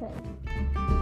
は。